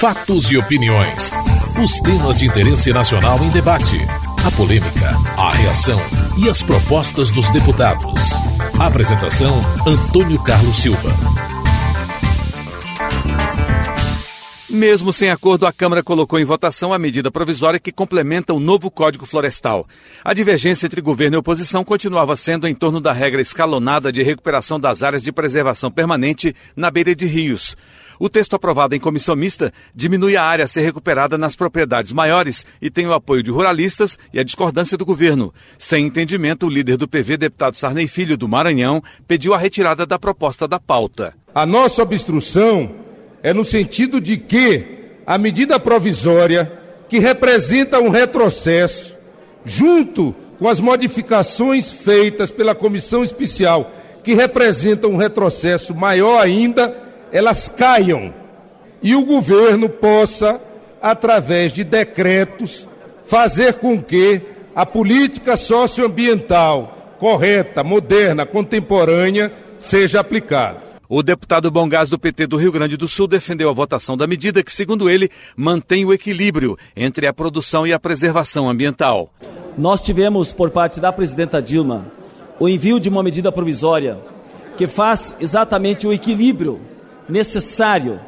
Fatos e opiniões. Os temas de interesse nacional em debate. A polêmica, a reação e as propostas dos deputados. Apresentação: Antônio Carlos Silva. Mesmo sem acordo, a Câmara colocou em votação a medida provisória que complementa o novo Código Florestal. A divergência entre governo e oposição continuava sendo em torno da regra escalonada de recuperação das áreas de preservação permanente na beira de rios. O texto aprovado em comissão mista diminui a área a ser recuperada nas propriedades maiores e tem o apoio de ruralistas e a discordância do governo. Sem entendimento, o líder do PV, deputado Sarney Filho, do Maranhão, pediu a retirada da proposta da pauta. A nossa obstrução é no sentido de que a medida provisória, que representa um retrocesso, junto com as modificações feitas pela comissão especial, que representam um retrocesso maior ainda, elas caiam e o governo possa, através de decretos, fazer com que a política socioambiental correta, moderna, contemporânea seja aplicada. O deputado Bongás do PT do Rio Grande do Sul defendeu a votação da medida que, segundo ele, mantém o equilíbrio entre a produção e a preservação ambiental. Nós tivemos, por parte da presidenta Dilma, o envio de uma medida provisória que faz exatamente o equilíbrio necessário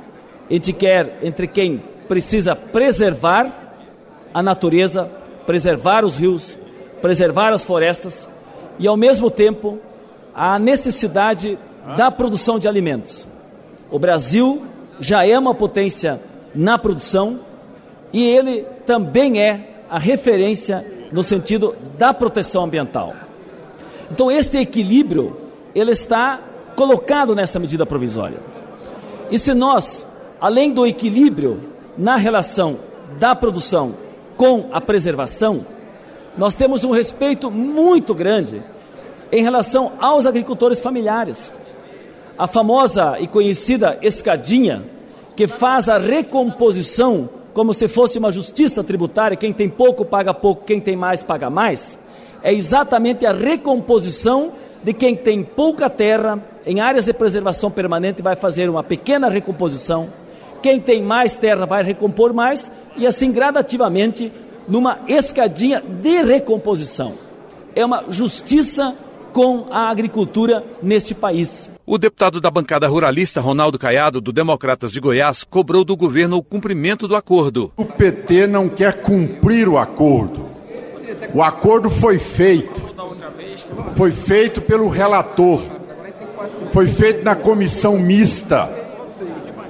entre, quer, entre quem precisa preservar a natureza, preservar os rios, preservar as florestas e, ao mesmo tempo, a necessidade da produção de alimentos. O Brasil já é uma potência na produção e ele também é a referência no sentido da proteção ambiental. Então, este equilíbrio ele está colocado nessa medida provisória. E se nós, além do equilíbrio na relação da produção com a preservação, nós temos um respeito muito grande em relação aos agricultores familiares. A famosa e conhecida escadinha, que faz a recomposição como se fosse uma justiça tributária, quem tem pouco paga pouco, quem tem mais paga mais, é exatamente a recomposição de quem tem pouca terra em áreas de preservação permanente vai fazer uma pequena recomposição. Quem tem mais terra vai recompor mais e assim gradativamente numa escadinha de recomposição. É uma justiça com a agricultura neste país. O deputado da bancada ruralista, Ronaldo Caiado, do Democratas de Goiás, cobrou do governo o cumprimento do acordo. O PT não quer cumprir o acordo. O acordo foi feito foi feito pelo relator, foi feito na comissão mista.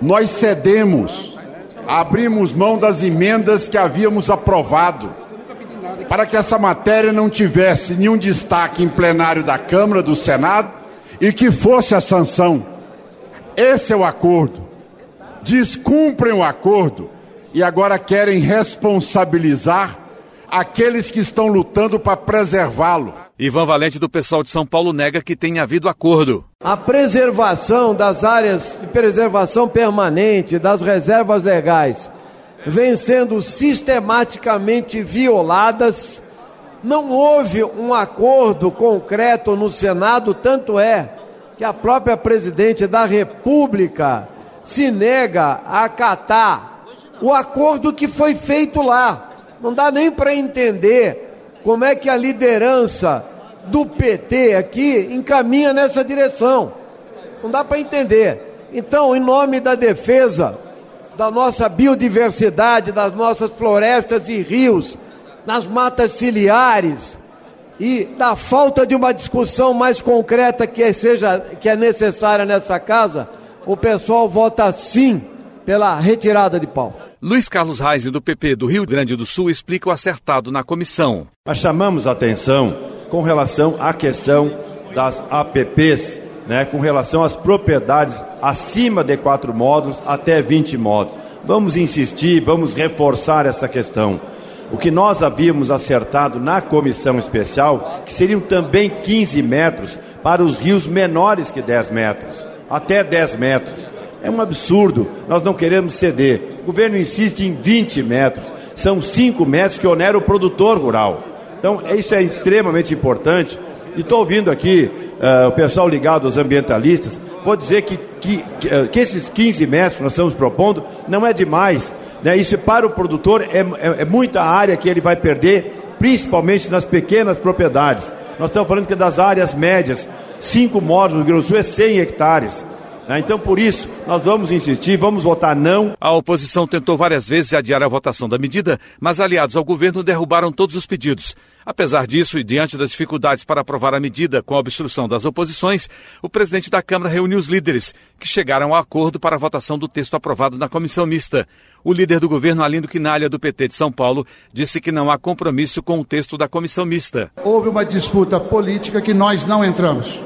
Nós cedemos, abrimos mão das emendas que havíamos aprovado, para que essa matéria não tivesse nenhum destaque em plenário da Câmara, do Senado e que fosse a sanção. Esse é o acordo. Descumprem o acordo e agora querem responsabilizar aqueles que estão lutando para preservá-lo. Ivan Valente, do pessoal de São Paulo, nega que tenha havido acordo. A preservação das áreas de preservação permanente, das reservas legais, vem sendo sistematicamente violadas. Não houve um acordo concreto no Senado, tanto é que a própria presidente da República se nega a acatar o acordo que foi feito lá. Não dá nem para entender como é que a liderança do PT aqui encaminha nessa direção. Não dá para entender. Então, em nome da defesa da nossa biodiversidade, das nossas florestas e rios, nas matas ciliares e da falta de uma discussão mais concreta que seja que é necessária nessa casa, o pessoal vota sim pela retirada de pau. Luiz Carlos Reis, do PP do Rio Grande do Sul, explica o acertado na comissão. Nós chamamos a atenção com relação à questão das APPs, né, com relação às propriedades acima de quatro módulos até 20 módulos. Vamos insistir, vamos reforçar essa questão. O que nós havíamos acertado na comissão especial, que seriam também 15 metros para os rios menores que 10 metros, até 10 metros. É um absurdo, nós não queremos ceder. O governo insiste em 20 metros, são 5 metros que onera o produtor rural. Então, isso é extremamente importante. E estou ouvindo aqui uh, o pessoal ligado aos ambientalistas vou dizer que, que, que, eh, esses 15 metros que nós estamos propondo não é demais. Né? Isso para o produtor é, é, é muita área que ele vai perder, principalmente nas pequenas propriedades. Nós estamos falando que das áreas médias, cinco módulos no Rio Grande do Sul é 100 hectares. Né? Então, por isso, nós vamos insistir, vamos votar não. A oposição tentou várias vezes adiar a votação da medida, mas aliados ao governo derrubaram todos os pedidos. Apesar disso, e diante das dificuldades para aprovar a medida com a obstrução das oposições, o presidente da Câmara reuniu os líderes, que chegaram a acordo para a votação do texto aprovado na comissão mista. O líder do governo, Alindo Quinalha, do PT de São Paulo, disse que não há compromisso com o texto da comissão mista. Houve uma disputa política que nós não entramos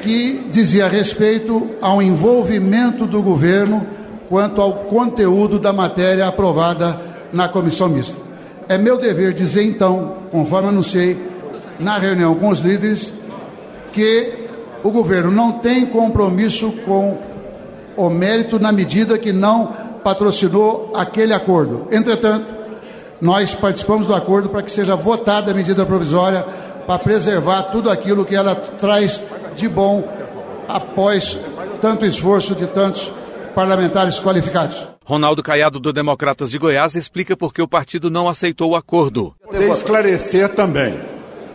que dizia respeito ao envolvimento do governo quanto ao conteúdo da matéria aprovada na comissão mista. É meu dever dizer então, conforme anunciei na reunião com os líderes, que o governo não tem compromisso com o mérito na medida que não patrocinou aquele acordo. Entretanto, nós participamos do acordo para que seja votada a medida provisória para preservar tudo aquilo que ela traz de bom após tanto esforço de tantos parlamentares qualificados. Ronaldo Caiado, do Democratas de Goiás, explica por que o partido não aceitou o acordo. Poder esclarecer também.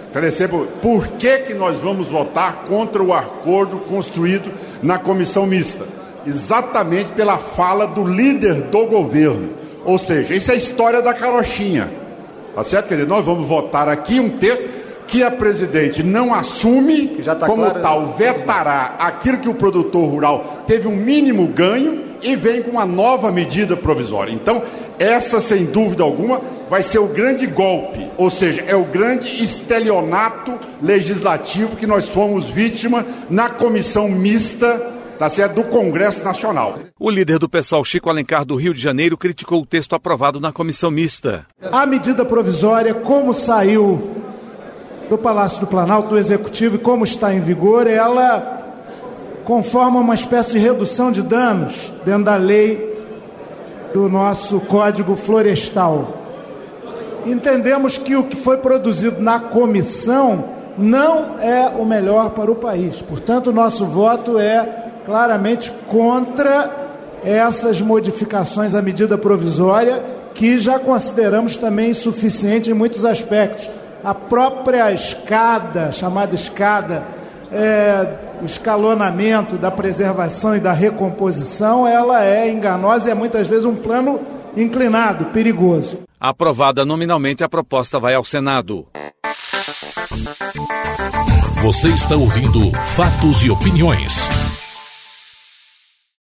Esclarecer por, por que, que nós vamos votar contra o acordo construído na comissão mista. Exatamente pela fala do líder do governo. Ou seja, isso é a história da carochinha. Tá certo? Quer dizer, nós vamos votar aqui um texto que a presidente não assume, tá como claro, tal, vetará aquilo que o produtor rural teve um mínimo ganho e vem com uma nova medida provisória. Então, essa, sem dúvida alguma, vai ser o grande golpe, ou seja, é o grande estelionato legislativo que nós fomos vítima na comissão mista tá certo, do Congresso Nacional. O líder do pessoal, Chico Alencar, do Rio de Janeiro, criticou o texto aprovado na comissão mista. A medida provisória, como saiu do Palácio do Planalto, do Executivo, e como está em vigor, ela conforma uma espécie de redução de danos dentro da lei do nosso Código Florestal. Entendemos que o que foi produzido na comissão não é o melhor para o país. Portanto, o nosso voto é claramente contra essas modificações à medida provisória, que já consideramos também insuficiente em muitos aspectos a própria escada, chamada escada, é, o escalonamento da preservação e da recomposição, ela é enganosa e é muitas vezes um plano inclinado, perigoso. Aprovada nominalmente, a proposta vai ao Senado. Você está ouvindo Fatos e Opiniões.